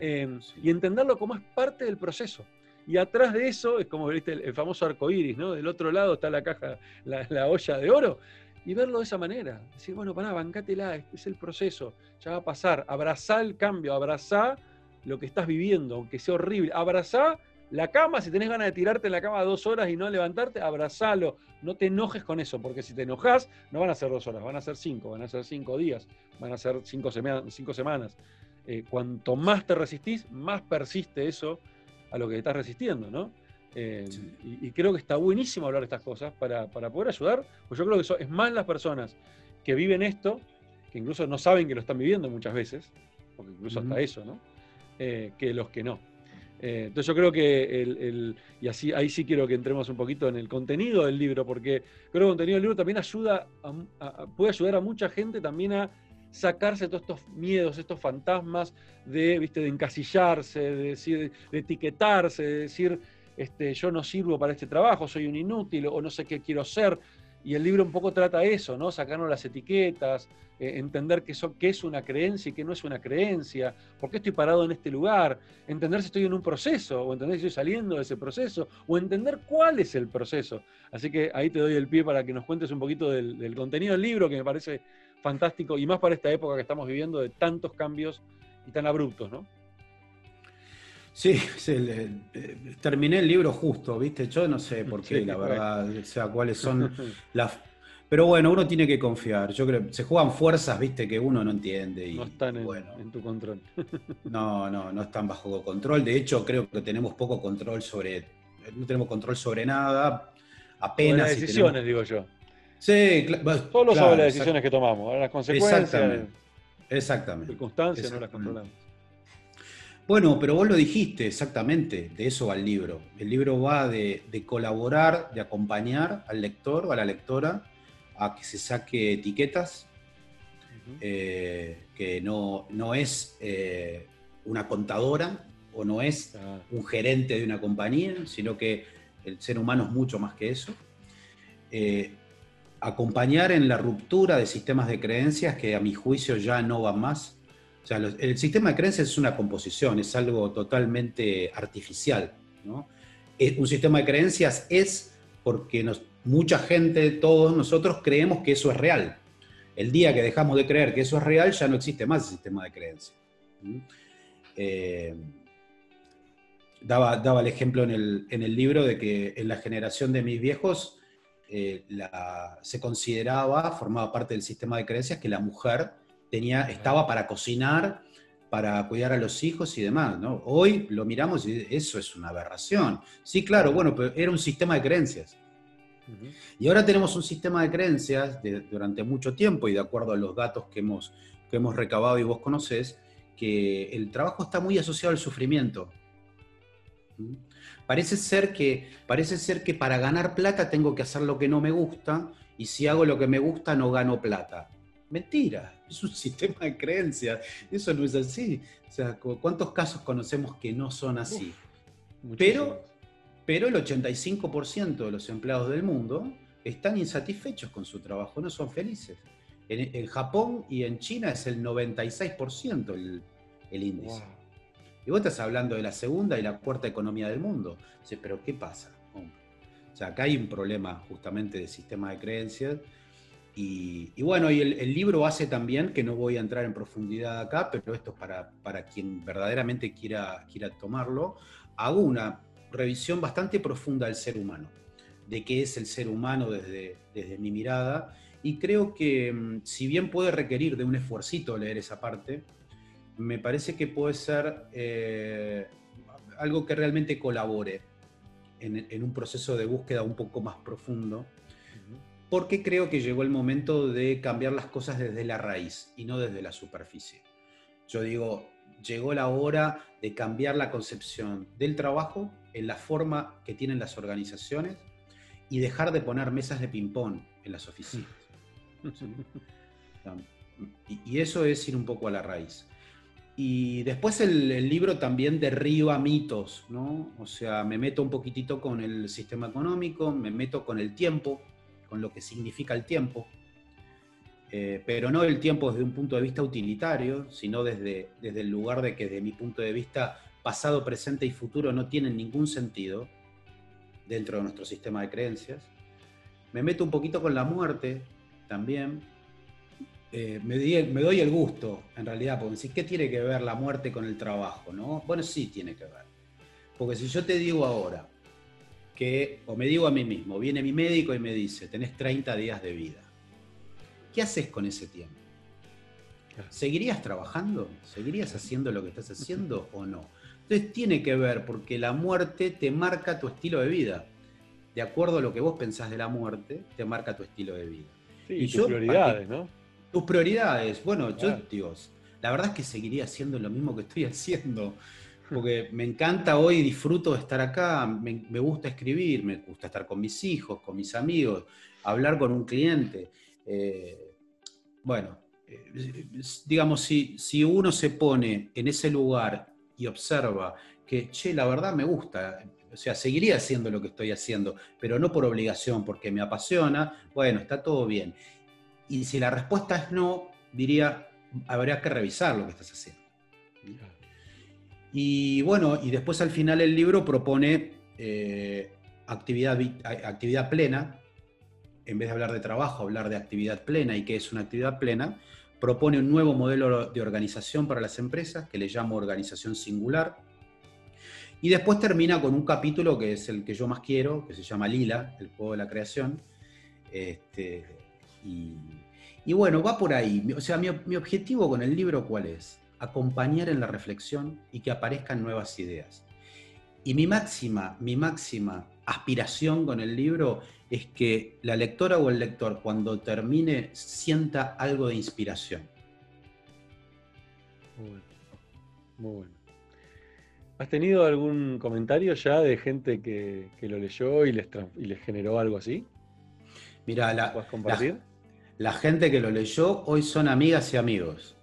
Em, y entenderlo como es parte del proceso. Y atrás de eso es como ¿viste? el, famoso arco iris, ¿no? Del otro lado está la caja, la, la olla de oro y verlo de esa manera. Decir, bueno, pará, bancátela, este es el proceso, ya va a pasar. Abrazá el cambio, abrazá lo que estás viviendo, aunque sea horrible. Abrazá la cama, si tenés ganas de tirarte en la cama dos horas y no levantarte, abrazalo. No te enojes con eso, porque si te enojas, no van a ser dos horas, van a ser cinco, van a ser cinco días, van a ser cinco, cinco semanas. Eh, cuanto más te resistís, más persiste eso a lo que estás resistiendo, ¿no? Eh, y, creo que está buenísimo hablar de estas cosas para, poder ayudar, pues yo creo que eso es más las personas que viven esto, que incluso no saben que lo están viviendo muchas veces, porque incluso hasta eso, ¿no? Eh, que los que no. Eh, entonces yo creo que el, y así ahí sí quiero que entremos un poquito en el contenido del libro, porque creo que el contenido del libro también ayuda, puede ayudar a mucha gente también a sacarse todos estos miedos, estos fantasmas de, ¿viste? de encasillarse, de, decir, de etiquetarse, de decir, este, yo no sirvo para este trabajo, soy un inútil o no sé qué quiero ser. Y el libro un poco trata eso, ¿no? Sacarnos las etiquetas, eh, entender qué, es una creencia y qué no es una creencia, por qué estoy parado en este lugar, entender si estoy en un proceso, o entender si estoy saliendo de ese proceso, o entender cuál es el proceso. Así que ahí te doy el pie para que nos cuentes un poquito del contenido del libro, que me parece fantástico, y más para esta época que estamos viviendo de tantos cambios y tan abruptos, ¿no? Sí, terminé el libro justo, ¿viste? Yo no sé por qué, la verdad, o sea, cuáles son las... Pero bueno, uno tiene que confiar. Yo creo se juegan fuerzas, viste, que uno no entiende. Y, no están en, tu control. no, no, no están bajo control. De hecho, creo que tenemos poco control sobre. No tenemos control sobre nada. Apenas. Sobre decisiones, digo yo. Sí, Solo sobre las decisiones que tomamos. Las consecuencias. Exactamente. Exactamente. Circunstancias no las controlamos. Bueno, pero vos lo dijiste exactamente, de eso va el libro. El libro va de, colaborar, de acompañar al lector o a la lectora a que se saque etiquetas, eh, que no, no es eh, una contadora o no es un gerente de una compañía, sino que el ser humano es mucho más que eso. Eh, acompañar en la ruptura de sistemas de creencias que a mi juicio ya no van más o sea, el sistema de creencias es una composición, es algo totalmente artificial. Un sistema de creencias es porque mucha gente, todos nosotros creemos que eso es real. El día que dejamos de creer que eso es real, ya no existe más el sistema de creencias. Eh, daba, daba, el ejemplo en el, libro de que en la generación de mis viejos eh, se consideraba, formaba parte del sistema de creencias, que la mujer tenía, estaba para cocinar, para cuidar a los hijos y demás. ¿no? Hoy lo miramos y eso es una aberración. Sí, claro, bueno, pero era un sistema de creencias. Y ahora tenemos un sistema de creencias durante mucho tiempo y de acuerdo a los datos que hemos, que hemos recabado y vos conocés, que el trabajo está muy asociado al sufrimiento. Parece ser, que, parece ser que para ganar plata tengo que hacer lo que no me gusta y si hago lo que me gusta no gano plata. Mentira, es un sistema de creencias. Eso no es así. O sea, ¿cuántos casos conocemos que no son así? pero, pero el 85% de los empleados del mundo están insatisfechos con su trabajo, no son felices. En, Japón y en China es el 96% el, el índice. Y vos estás hablando de la segunda y la cuarta economía del mundo. pero ¿qué pasa? O sea, acá hay un problema justamente de sistema de creencias y, bueno, y el, libro hace también, que no voy a entrar en profundidad acá, pero esto es para, para quien verdaderamente quiera, quiera tomarlo, hago una revisión bastante profunda del ser humano, de qué es el ser humano desde, desde mi mirada, y creo que mm, si bien puede requerir de un esfuercito leer esa parte, me parece que puede ser eh, algo que realmente colabore en, en un proceso de búsqueda un poco más profundo porque creo que llegó el momento de cambiar las cosas desde la raíz y no desde la superficie. Yo digo, llegó la hora de cambiar la concepción del trabajo en la forma que tienen las organizaciones y dejar de poner mesas de ping-pong en las oficinas. Y, eso es ir un poco a la raíz. Y después el, el, libro también derriba mitos, ¿no? O sea, me meto un poquitito con el sistema económico, me meto con el tiempo, con lo que significa el tiempo, eh, pero no el tiempo desde un punto de vista utilitario, sino desde, desde el lugar de que desde mi punto de vista pasado, presente y futuro no tienen ningún sentido dentro de nuestro sistema de creencias. Me meto un poquito con la muerte también. Eh, me, doy el gusto, en realidad, porque decir, ¿qué tiene que ver la muerte con el trabajo? ¿no? Bueno, sí tiene que ver. Porque si yo te digo ahora, que, o me digo a mí mismo, viene mi médico y me dice, tenés 30 días de vida. ¿Qué haces con ese tiempo? ¿Seguirías trabajando? ¿Seguirías haciendo lo que estás haciendo o no? Entonces tiene que ver porque la muerte te marca tu estilo de vida. De acuerdo a lo que vos pensás de la muerte, te marca tu estilo de vida. y tus prioridades, ¿no? Tus prioridades. Bueno, yo digo, la verdad es que seguiría haciendo lo mismo que estoy haciendo porque me encanta hoy, disfruto de estar acá, me, gusta escribir, me gusta estar con mis hijos, con mis amigos, hablar con un cliente. Eh, bueno, eh, digamos, si, si uno se pone en ese lugar y observa que, che, la verdad me gusta, o sea, seguiría haciendo lo que estoy haciendo, pero no por obligación, porque me apasiona, bueno, está todo bien. Y si la respuesta es no, diría, habría que revisar lo que estás haciendo. Y bueno, y después al final el libro propone eh, actividad, actividad plena, en vez de hablar de trabajo, hablar de actividad plena y qué es una actividad plena, propone un nuevo modelo de organización para las empresas que le llamo organización singular. Y después termina con un capítulo que es el que yo más quiero, que se llama Lila, el juego de la creación. Este, y, bueno, va por ahí. O sea, mi, mi objetivo con el libro, ¿cuál es? Acompañar en la reflexión y que aparezcan nuevas ideas. Y mi máxima, mi máxima aspiración con el libro es que la lectora o el lector cuando termine sienta algo de inspiración. Muy bueno. Muy bueno. ¿Has tenido algún comentario ya de gente que, lo leyó y les, y les, generó algo así? Mira, la, La, gente que lo leyó hoy son amigas y amigos.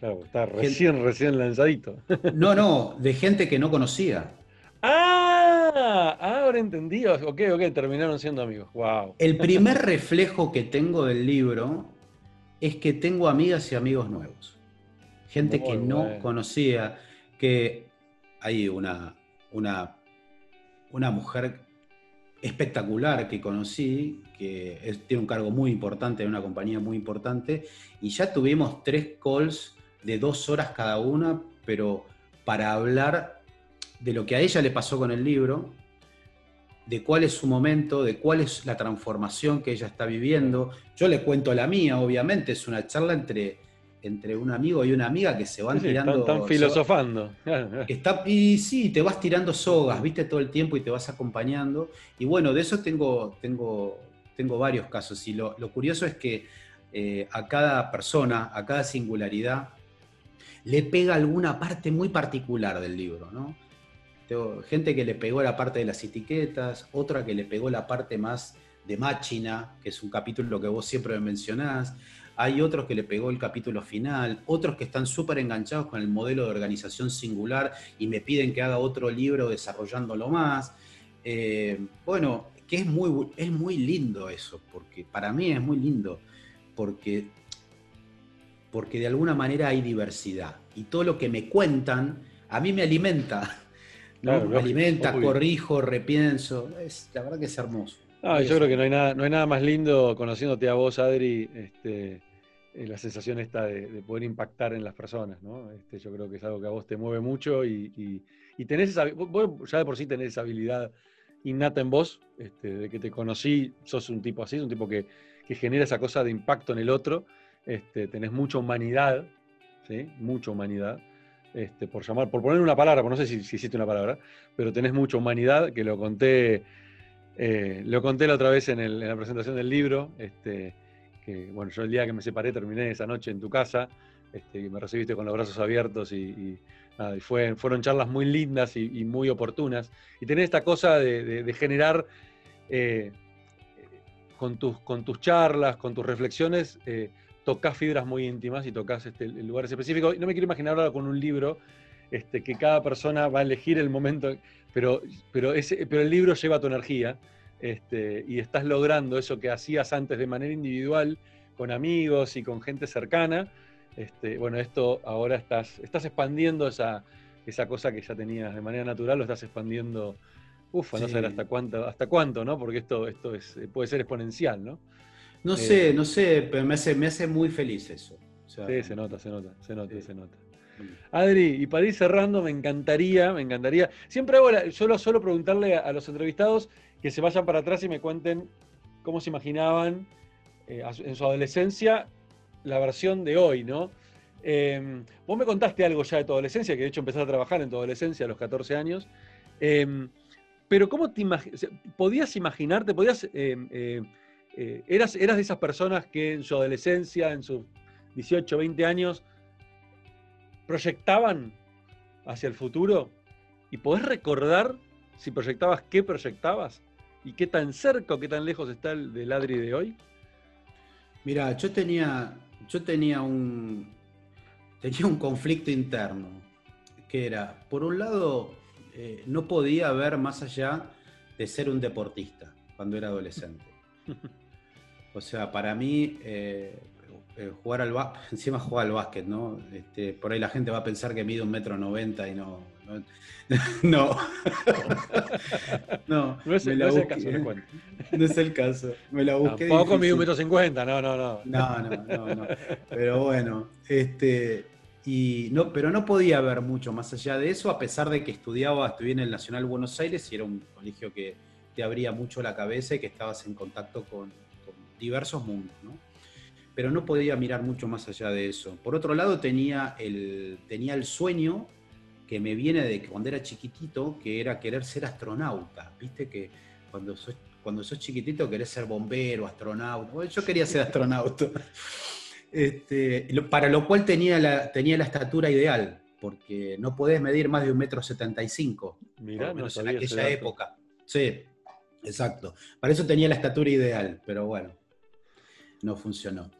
Claro, está recién, recién lanzadito. No, no, de gente que no conocía. Ah, ahora entendí. Ok, ok, terminaron siendo amigos. Wow. El primer reflejo que tengo del libro es que tengo amigas y amigos nuevos. Gente que no conocía, que hay una, una, una mujer espectacular que conocí, que tiene un cargo muy importante en una compañía muy importante, y ya tuvimos tres calls de dos horas cada una, pero para hablar de lo que a ella le pasó con el libro, de cuál es su momento, de cuál es la transformación que ella está viviendo. Yo le cuento la mía, obviamente, es una charla entre, entre un amigo y una amiga que se van tirando. Están, filosofando. está, y sí, te vas tirando sogas, viste, todo el tiempo y te vas acompañando. Y bueno, de eso tengo, tengo, tengo varios casos. Y lo, curioso es que eh, a cada persona, a cada singularidad, le pega alguna parte muy particular del libro, ¿no? gente que le pegó la parte de las etiquetas, otra que le pegó la parte más de máquina, que es un capítulo que vos siempre me mencionás. Hay otros que le pegó el capítulo final, otros que están súper enganchados con el modelo de organización singular y me piden que haga otro libro desarrollándolo más. Eh, bueno, que es muy, es muy lindo eso, porque para mí es muy lindo, porque, porque de alguna manera hay diversidad y todo lo que me cuentan a mí me alimenta ¿no? alimenta, corrijo, repienso. Es, la verdad que es hermoso. yo creo que no hay, nada, no hay nada más lindo conociéndote a vos, Adri, este, eh, la sensación esta de, poder impactar en las personas, ¿no? Este, yo creo que es algo que a vos te mueve mucho y, y, tenés esa, vos ya de por sí tenés esa habilidad innata en vos, este, de que te conocí, sos un tipo así, un tipo que, que genera esa cosa de impacto en el otro, este, tenés mucha humanidad, ¿sí? Mucha humanidad. Este, por llamar, por poner una palabra, no sé si, si, existe una palabra, pero tenés mucha humanidad, que lo conté, eh, lo conté la otra vez en, la presentación del libro, este, que bueno, yo el día que me separé terminé esa noche en tu casa, este, me recibiste con los brazos abiertos y, fue, fueron charlas muy lindas y, muy oportunas. Y tenés esta cosa de, generar eh, con, tus, con tus charlas, con tus reflexiones, eh, tocas fibras muy íntimas y tocas este, lugares específicos. No me quiero imaginar ahora con un libro este, que cada persona va a elegir el momento, pero, pero, ese, pero el libro lleva tu energía este, y estás logrando eso que hacías antes de manera individual, con amigos y con gente cercana. Este, bueno, esto ahora estás, estás expandiendo esa, esa cosa que ya tenías de manera natural, lo estás expandiendo, ufa, no sé hasta cuánto, hasta cuánto, ¿no? Porque esto, esto es, puede ser exponencial, ¿no? No sé, no sé, pero me hace, me hace muy feliz eso. sí, se nota, se nota, se nota, se nota. Adri, y para ir cerrando, me encantaría, me encantaría. Siempre hago, solo, solo preguntarle a, los entrevistados que se vayan para atrás y me cuenten cómo se imaginaban eh, en su adolescencia la versión de hoy, ¿no? Em, vos me contaste algo ya de tu adolescencia, que de hecho empezaste a trabajar en tu adolescencia a los 14 años. Em, pero ¿cómo te imaginas? ¿Podías imaginarte, podías em, eh, eh, eras, eras de esas personas que en su adolescencia, en sus 18, 20 años, proyectaban hacia el futuro y podés recordar si proyectabas qué proyectabas y qué tan cerca o qué tan lejos está el del Adri de hoy? Mira, yo tenía, yo tenía un, tenía un conflicto interno, que era, por un lado, eh, no podía ver más allá de ser un deportista cuando era adolescente. O sea, para mí, eh, eh, jugar al básquet, encima jugar al básquet, ¿no? Este, por ahí la gente va a pensar que mide un metro noventa y no. No. No, no, es, el caso, no, no es el caso. Me la busqué. Tampoco mide un metro cincuenta, no, no, no. No, no, no, no. Pero bueno, este. Y no, pero no podía ver mucho más allá de eso, a pesar de que estudiaba, estudié en el Nacional Buenos Aires y era un colegio que te abría mucho la cabeza y que estabas en contacto con, diversos mundos, ¿no? Pero no podía mirar mucho más allá de eso. Por otro lado, tenía el, tenía el sueño que me viene de cuando era chiquitito, que era querer ser astronauta. Viste que cuando sos, cuando sos chiquitito querés ser bombero, astronauta. yo quería ser astronauta. Este, para lo cual tenía la, tenía la estatura ideal, porque no podés medir más de un metro setenta y cinco. Mirá, no en aquella época. Sí, exacto. Para eso tenía la estatura ideal, pero bueno no funcionó.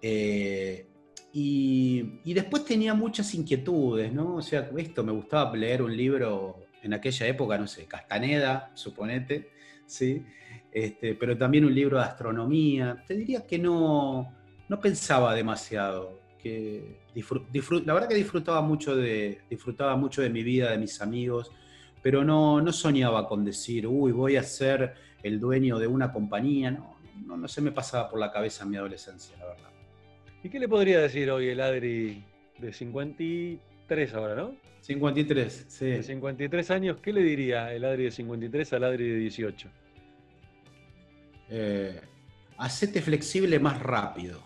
Eh, y, después tenía muchas inquietudes, ¿no? O sea, esto, me gustaba leer un libro en aquella época, no sé, Castaneda, suponete, ¿sí? Este, pero también un libro de astronomía. Te diría que no, no pensaba demasiado. Que la verdad que disfrutaba mucho, de, disfrutaba mucho de mi vida, de mis amigos, pero no, no soñaba con decir, uy, voy a ser el dueño de una compañía, no, no, no se me pasaba por la cabeza en mi adolescencia, la verdad. ¿Y qué le podría decir hoy el Adri de 53 ahora, no? 53, sí. De 53 años, ¿qué le diría el Adri de 53 al Adri de 18? Eh, hacete flexible más rápido.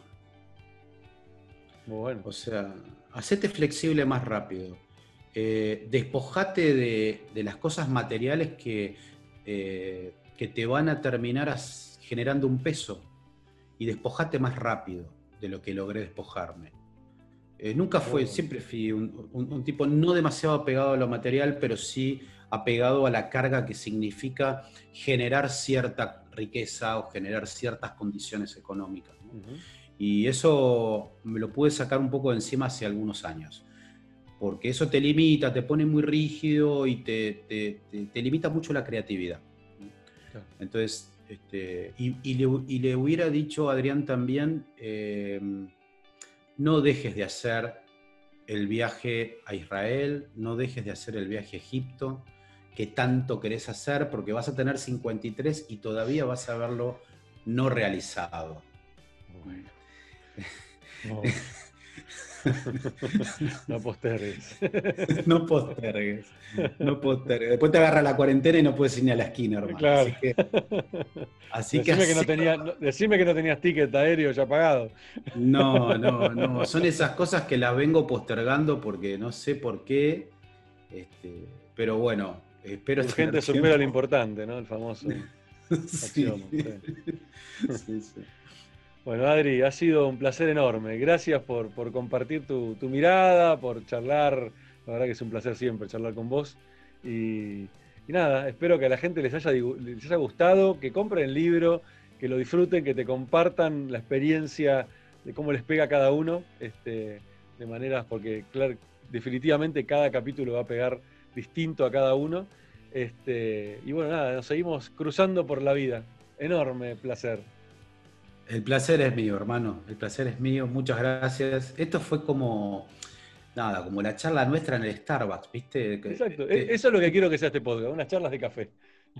bueno. O sea, hacete flexible más rápido. Eh, despojate de, las cosas materiales que, eh, que te van a terminar a generando un peso y despojate más rápido de lo que logré despojarme. Eh, nunca fue, oh. siempre fui un, tipo no demasiado apegado a lo material, pero sí apegado a la carga que significa generar cierta riqueza o generar ciertas condiciones económicas. Y eso me lo pude sacar un poco de encima hace algunos años, porque eso te limita, te pone muy rígido y te, te, limita mucho la creatividad. Entonces, este, y, le, hubiera dicho a Adrián también, eh, no dejes de hacer el viaje a Israel, no dejes de hacer el viaje a Egipto, que tanto querés hacer, porque vas a tener 53 y todavía vas a verlo no realizado. no postergues. no postergues. No postergues. Después te agarra la cuarentena y no puedes ir ni a la esquina, hermano. Claro. Así que, decime, que, no tenía, decime que no tenías ticket aéreo ya pagado. No, no, no. Son esas cosas que las vengo postergando porque no sé por qué. Este, pero bueno, espero. La gente supera lo importante, ¿no? El famoso. sí. sí, sí. Bueno, Adri, ha sido un placer enorme. Gracias por, compartir tu, mirada, por charlar. La verdad que es un placer siempre charlar con vos. Y, nada, espero que a la gente les haya, les haya gustado, que compren el libro, que lo disfruten, que te compartan la experiencia de cómo les pega a cada uno, este, de maneras, porque claro, definitivamente cada capítulo va a pegar distinto a cada uno. Este, y bueno, nada, nos seguimos cruzando por la vida. Enorme placer. El placer es mío, hermano. El placer es mío. Muchas gracias. Esto fue como, nada, como la charla nuestra en el Starbucks, ¿viste? Exacto. E-, eso es lo que quiero que sea este podcast, unas charlas de café.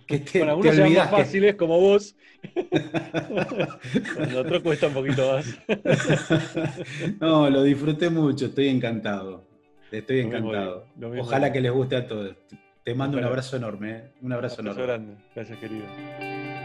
Que te, Con algunos sean más fáciles como vos. Con otros cuesta un poquito más. no, lo disfruté mucho, estoy encantado. Estoy encantado. Ojalá que les guste a todos. Te mando un abrazo enorme, ¿eh? un abrazo, un abrazo enorme. grande. Gracias, querido.